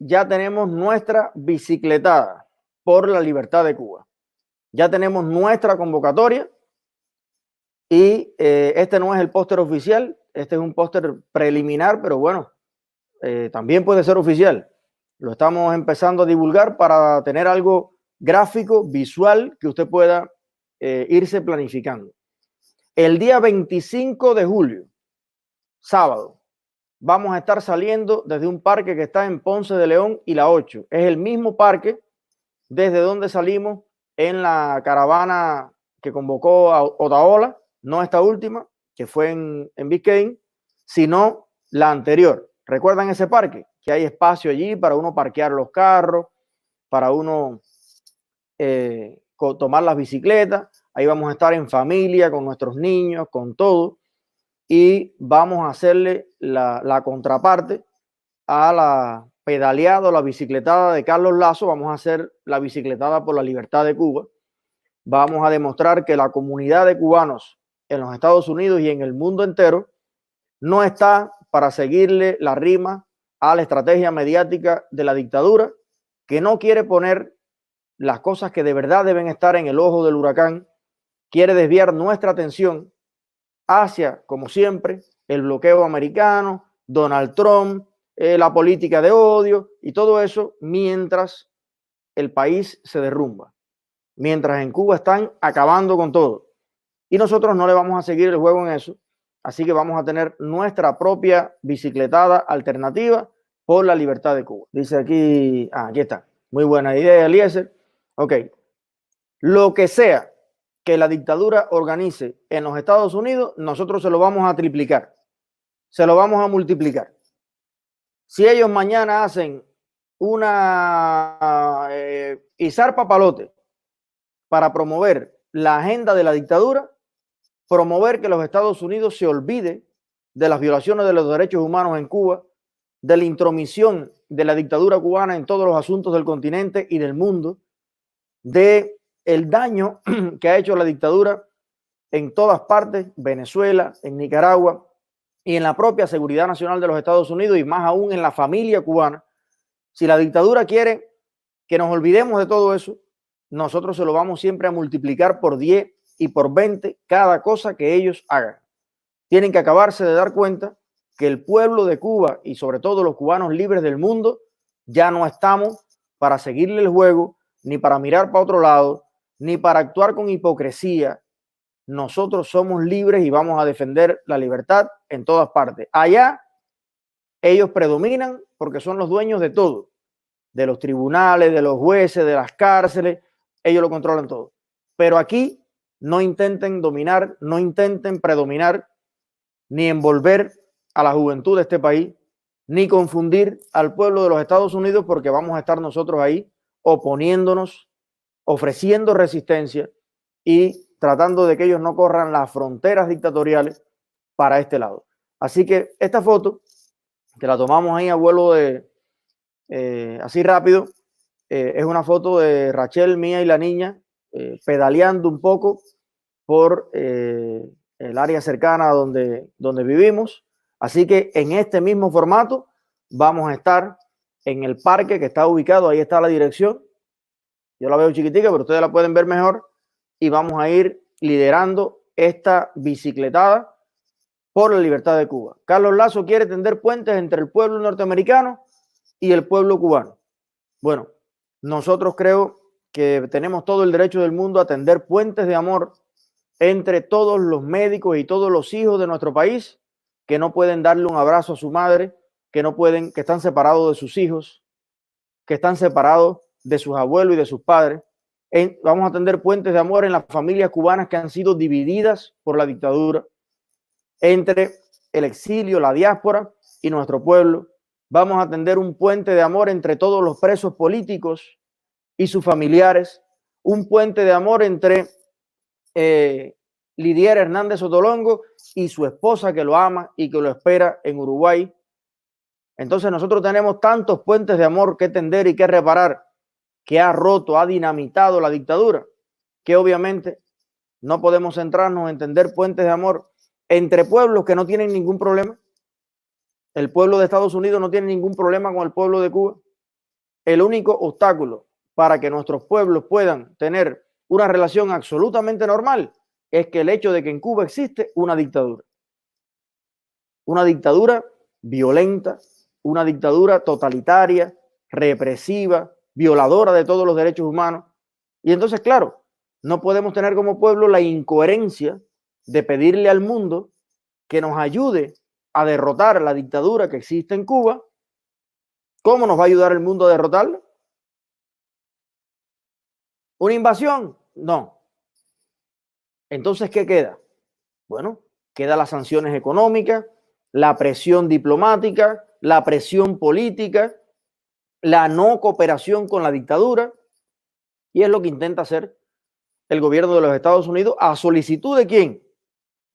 ya tenemos nuestra bicicletada por la libertad de Cuba. Ya tenemos nuestra convocatoria y eh, este no es el póster oficial, este es un póster preliminar, pero bueno, eh, también puede ser oficial. Lo estamos empezando a divulgar para tener algo gráfico, visual, que usted pueda eh, irse planificando. El día 25 de julio, sábado, vamos a estar saliendo desde un parque que está en Ponce de León y la 8. Es el mismo parque desde donde salimos en la caravana que convocó a Otaola, no esta última, que fue en, en Biscayne, sino la anterior. ¿Recuerdan ese parque? Que hay espacio allí para uno parquear los carros, para uno eh, tomar las bicicletas. Ahí vamos a estar en familia, con nuestros niños, con todo. Y vamos a hacerle la, contraparte a la pedaleada la bicicletada de Carlos Lazo. Vamos a hacer la bicicletada por la libertad de Cuba. Vamos a demostrar que la comunidad de cubanos en los Estados Unidos y en el mundo entero no está para seguirle la rima a la estrategia mediática de la dictadura, que no quiere poner las cosas que de verdad deben estar en el ojo del huracán, quiere desviar nuestra atención hacia, como siempre, el bloqueo americano, Donald Trump, eh, la política de odio y todo eso mientras el país se derrumba, mientras en Cuba están acabando con todo. Y nosotros no le vamos a seguir el juego en eso. Así que vamos a tener nuestra propia bicicletada alternativa por la libertad de Cuba. Dice aquí, ah, aquí está. Muy buena idea, Eliezer. Ok. Lo que sea que la dictadura organice en los Estados Unidos, nosotros se lo vamos a triplicar. Se lo vamos a multiplicar. Si ellos mañana hacen una eh, izar papalote para promover la agenda de la dictadura, promover que los Estados Unidos se olvide de las violaciones de los derechos humanos en Cuba, de la intromisión de la dictadura cubana en todos los asuntos del continente y del mundo, de el daño que ha hecho la dictadura en todas partes, Venezuela, en Nicaragua y en la propia seguridad nacional de los Estados Unidos y más aún en la familia cubana. Si la dictadura quiere que nos olvidemos de todo eso, nosotros se lo vamos siempre a multiplicar por 10 y por 20 cada cosa que ellos hagan. Tienen que acabarse de dar cuenta que el pueblo de Cuba y sobre todo los cubanos libres del mundo ya no estamos para seguirle el juego, ni para mirar para otro lado, ni para actuar con hipocresía. Nosotros somos libres y vamos a defender la libertad en todas partes. Allá ellos predominan porque son los dueños de todo, de los tribunales, de los jueces, de las cárceles, ellos lo controlan todo. Pero aquí no intenten dominar, no intenten predominar, ni envolver a la juventud de este país, ni confundir al pueblo de los Estados Unidos, porque vamos a estar nosotros ahí oponiéndonos, ofreciendo resistencia y tratando de que ellos no corran las fronteras dictatoriales para este lado. Así que esta foto, que la tomamos ahí a vuelo de eh, así rápido, eh, es una foto de Rachel, mía y la niña eh, pedaleando un poco por el área cercana donde, donde vivimos. Así que en este mismo formato vamos a estar en el parque que está ubicado, ahí está la dirección. Yo la veo chiquitica, pero ustedes la pueden ver mejor. Y vamos a ir liderando esta bicicletada por la libertad de Cuba. Carlos Lazo quiere tender puentes entre el pueblo norteamericano y el pueblo cubano. Bueno, nosotros creo que tenemos todo el derecho del mundo a tender puentes de amor entre todos los médicos y todos los hijos de nuestro país que no pueden darle un abrazo a su madre, que no pueden, que están separados de sus hijos, que están separados de sus abuelos y de sus padres. vamos a tender puentes de amor en las familias cubanas que han sido divididas por la dictadura, entre el exilio, la diáspora y nuestro pueblo. Vamos a tender un puente de amor entre todos los presos políticos y sus familiares, un puente de amor entre eh, Lidier Hernández Sotolongo y su esposa que lo ama y que lo espera en Uruguay. Entonces nosotros tenemos tantos puentes de amor que tender y que reparar que ha roto, ha dinamitado la dictadura, que obviamente no podemos centrarnos en tender puentes de amor entre pueblos que no tienen ningún problema. El pueblo de Estados Unidos no tiene ningún problema con el pueblo de Cuba. el único obstáculo para que nuestros pueblos puedan tener una relación absolutamente normal es que el hecho de que en Cuba existe una dictadura. Una dictadura violenta, una dictadura totalitaria, represiva, violadora de todos los derechos humanos. Y entonces, claro, no podemos tener como pueblo la incoherencia de pedirle al mundo que nos ayude a derrotar la dictadura que existe en Cuba. ¿Cómo nos va a ayudar el mundo a derrotarla? ¿Una invasión? No. Entonces, ¿qué queda? Bueno, queda las sanciones económicas, la presión diplomática, la presión política, la no cooperación con la dictadura, y es lo que intenta hacer el gobierno de los Estados Unidos a solicitud de quién?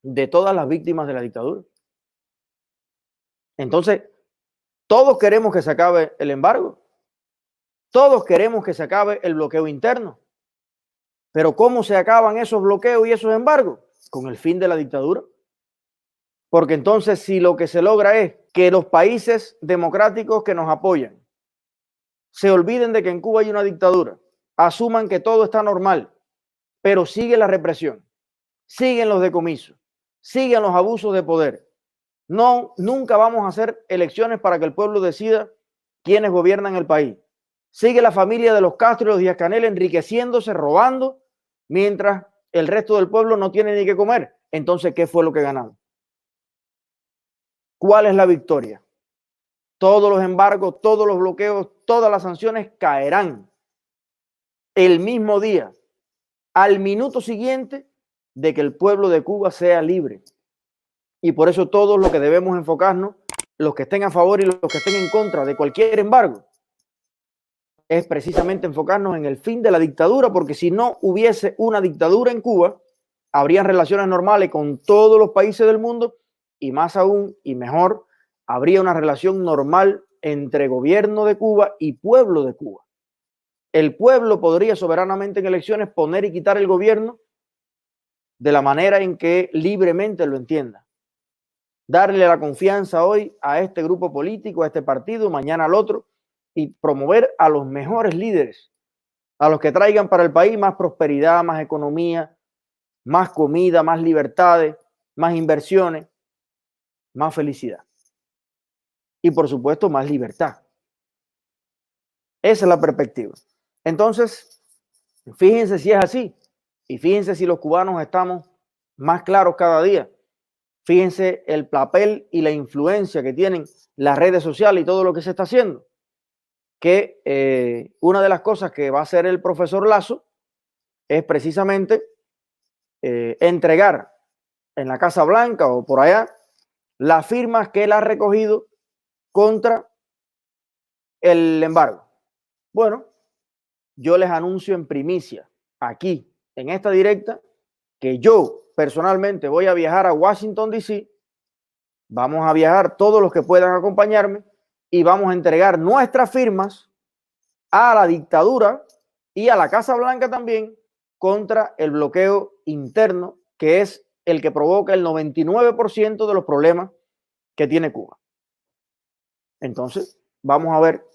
De todas las víctimas de la dictadura. Entonces, todos queremos que se acabe el embargo. Todos queremos que se acabe el bloqueo interno. Pero ¿cómo se acaban esos bloqueos y esos embargos? Con el fin de la dictadura. Porque entonces si lo que se logra es que los países democráticos que nos apoyan se olviden de que en Cuba hay una dictadura, asuman que todo está normal, pero sigue la represión, siguen los decomisos, siguen los abusos de poder. No, nunca vamos a hacer elecciones para que el pueblo decida quiénes gobiernan el país. Sigue la familia de los Castro y los Díaz Canel enriqueciéndose, robando, mientras el resto del pueblo no tiene ni que comer. Entonces, ¿qué fue lo que ganamos? ¿Cuál es la victoria? Todos los embargos, todos los bloqueos, todas las sanciones caerán el mismo día, al minuto siguiente de que el pueblo de Cuba sea libre. Y por eso todos lo que debemos enfocarnos, los que estén a favor y los que estén en contra de cualquier embargo, es precisamente enfocarnos en el fin de la dictadura, porque si no hubiese una dictadura en Cuba, habrían relaciones normales con todos los países del mundo y más aún y mejor, habría una relación normal entre gobierno de Cuba y pueblo de Cuba. El pueblo podría soberanamente en elecciones poner y quitar el gobierno de la manera en que libremente lo entienda. Darle la confianza hoy a este grupo político, a este partido, mañana al otro, y promover a los mejores líderes, a los que traigan para el país más prosperidad, más economía, más comida, más libertades, más inversiones, más felicidad. Y por supuesto, más libertad. Esa es la perspectiva. Entonces, fíjense si es así. Y fíjense si los cubanos estamos más claros cada día. Fíjense el papel y la influencia que tienen las redes sociales y todo lo que se está haciendo. Que eh, una de las cosas que va a hacer el profesor Lazo es precisamente eh, entregar en la Casa Blanca o por allá las firmas que él ha recogido contra el embargo. Bueno, yo les anuncio en primicia aquí, en esta directa, que yo personalmente voy a viajar a Washington, D.C. Vamos a viajar todos los que puedan acompañarme y vamos a entregar nuestras firmas a la dictadura y a la Casa Blanca también contra el bloqueo interno, que es el que provoca el 99% de los problemas que tiene Cuba. Entonces, vamos a ver,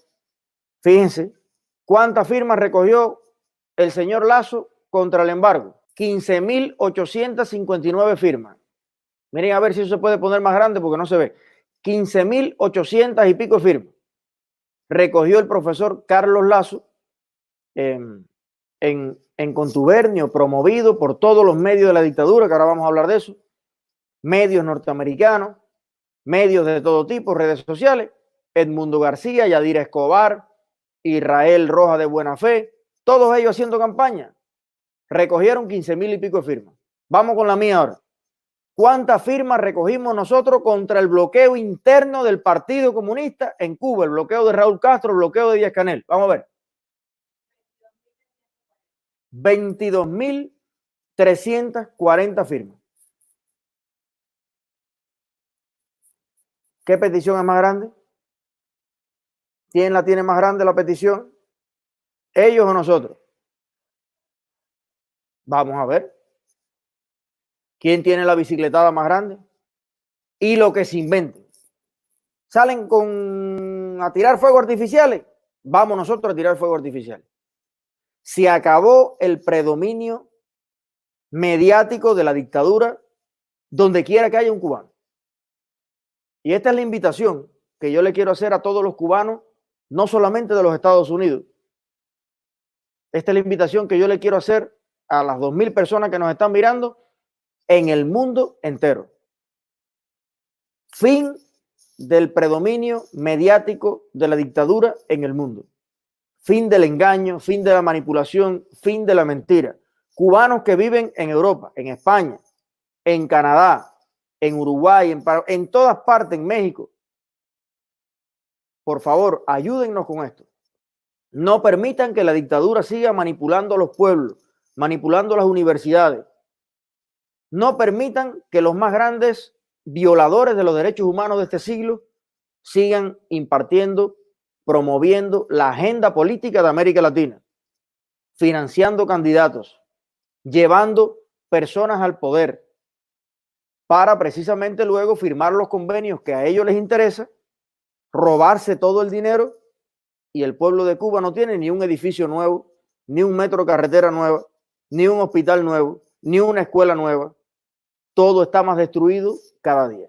fíjense, cuántas firmas recogió el señor Lazo contra el embargo. 15.859 firmas. Miren a ver si eso se puede poner más grande porque no se ve. 15.800 y pico firmas. Recogió el profesor Carlos Lazo en, en contubernio, promovido por todos los medios de la dictadura, que ahora vamos a hablar de eso, medios norteamericanos, medios de todo tipo, redes sociales, Edmundo García, Yadira Escobar, Israel Roja de Buena Fe, todos ellos haciendo campaña. Recogieron 15 mil y pico de firmas. Vamos con la mía ahora. ¿Cuántas firmas recogimos nosotros contra el bloqueo interno del Partido Comunista en Cuba? El bloqueo de Raúl Castro, el bloqueo de Díaz Canel. Vamos a ver. 22.340 firmas. ¿Qué petición es más grande? ¿Quién la tiene más grande la petición? ¿Ellos o nosotros? Vamos a ver. ¿Quién tiene la bicicletada más grande? Y lo que se inventen. Salen con a tirar fuegos artificiales. vamos nosotros a tirar fuego artificial. Se acabó el predominio mediático de la dictadura donde quiera que haya un cubano. Y esta es la invitación que yo le quiero hacer a todos los cubanos, no solamente de los Estados Unidos. Esta es la invitación que yo le quiero hacer a las 2.000 personas que nos están mirando en el mundo entero. Fin del predominio mediático de la dictadura en el mundo. Fin del engaño, fin de la manipulación, fin de la mentira. Cubanos que viven en Europa, en España, en Canadá, en Uruguay, en, en todas partes, en México. Por favor, ayúdennos con esto. No permitan que la dictadura siga manipulando a los pueblos, manipulando las universidades. No permitan que los más grandes violadores de los derechos humanos de este siglo sigan impartiendo, promoviendo la agenda política de América Latina, financiando candidatos, llevando personas al poder para precisamente luego firmar los convenios que a ellos les interesa, robarse todo el dinero y el pueblo de Cuba no tiene ni un edificio nuevo, ni un metro carretera nueva, ni un hospital nuevo, ni una escuela nueva. Todo está más destruido cada día.